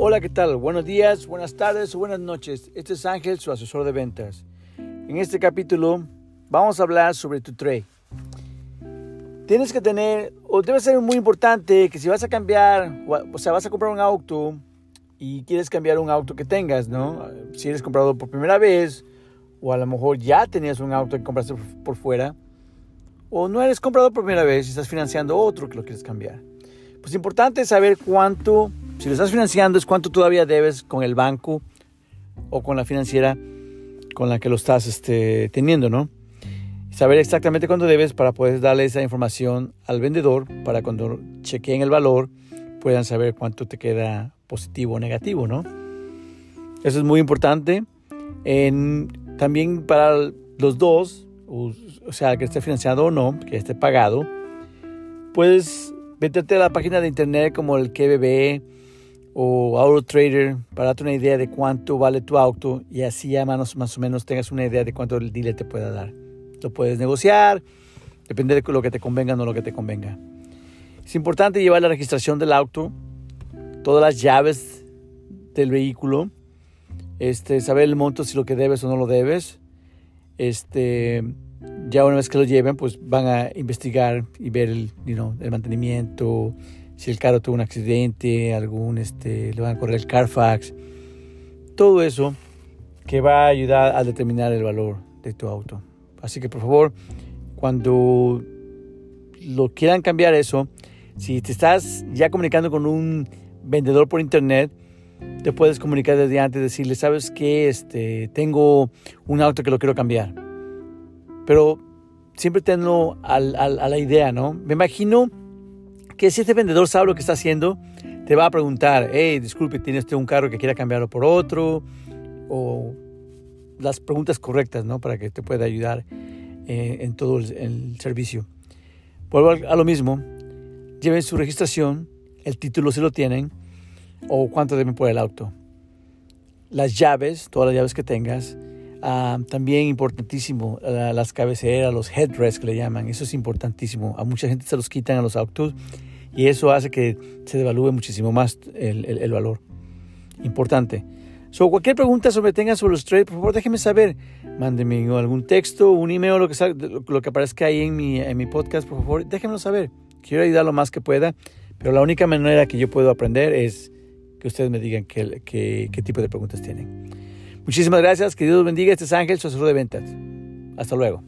Hola, ¿qué tal? Buenos días, buenas tardes o buenas noches. Este es Ángel, su asesor de ventas. En este capítulo vamos a hablar sobre tu trade. Tienes que tener, o debe ser muy importante, que si vas a cambiar, o sea, vas a comprar un auto y quieres cambiar un auto que tengas, ¿no? Si eres comprador por primera vez, o a lo mejor ya tenías un auto que compraste por fuera, o no eres comprador por primera vez y estás financiando otro que lo quieres cambiar. Pues importante saber cuánto si lo estás financiando es cuánto todavía debes con el banco o con la financiera con la que lo estás este, teniendo, ¿no? Saber exactamente cuánto debes para poder darle esa información al vendedor para cuando chequeen el valor puedan saber cuánto te queda positivo o negativo, ¿no? Eso es muy importante. también para los dos, o, o sea, que esté financiado o no, que esté pagado, puedes meterte a la página de internet como el KBB o Auto Trader para darte una idea de cuánto vale tu auto y así ya más, más o menos tengas una idea de cuánto el dealer te pueda dar. Lo puedes negociar, depende de lo que te convenga o no lo que te convenga. Es importante llevar la registración del auto, todas las llaves del vehículo, este, saber el monto si lo que debes o no lo debes. Este, ya una vez que lo lleven, pues van a investigar y ver el, el mantenimiento, si el carro tuvo un accidente, algún, este, le van a correr el Carfax, todo eso que va a ayudar a determinar el valor de tu auto. Así que por favor, cuando lo quieran cambiar eso, si te estás ya comunicando con un vendedor por internet, te puedes comunicar desde antes, decirle, sabes que este, tengo un auto que lo quiero cambiar. Pero siempre tenlo a la idea, ¿no? Me imagino que si este vendedor sabe lo que está haciendo, te va a preguntar, hey, disculpe, ¿tiene usted un carro que quiera cambiarlo por otro? O las preguntas correctas, ¿no? Para que te pueda ayudar eh, en todo el, servicio. Vuelvo a lo mismo, lleven su registración, el título si lo tienen, o cuánto deben por el auto. Las llaves, todas las llaves que tengas, ah, también importantísimo, las cabeceras, los headrests que le llaman, eso es importantísimo. A mucha gente se los quitan a los autos y eso hace que se devalúe muchísimo más el, el, valor. Importante. So, cualquier pregunta sobre tengan sobre los trades, por favor déjenme saber. Mándenme algún texto, un email, lo que, lo que aparezca ahí en mi, en mi podcast, por favor, déjenmelo saber. Quiero ayudar lo más que pueda, pero la única manera que yo puedo aprender es que ustedes me digan qué, qué, qué tipo de preguntas tienen. Muchísimas gracias, que Dios bendiga. Este es Ángel, su asesor de ventas. Hasta luego.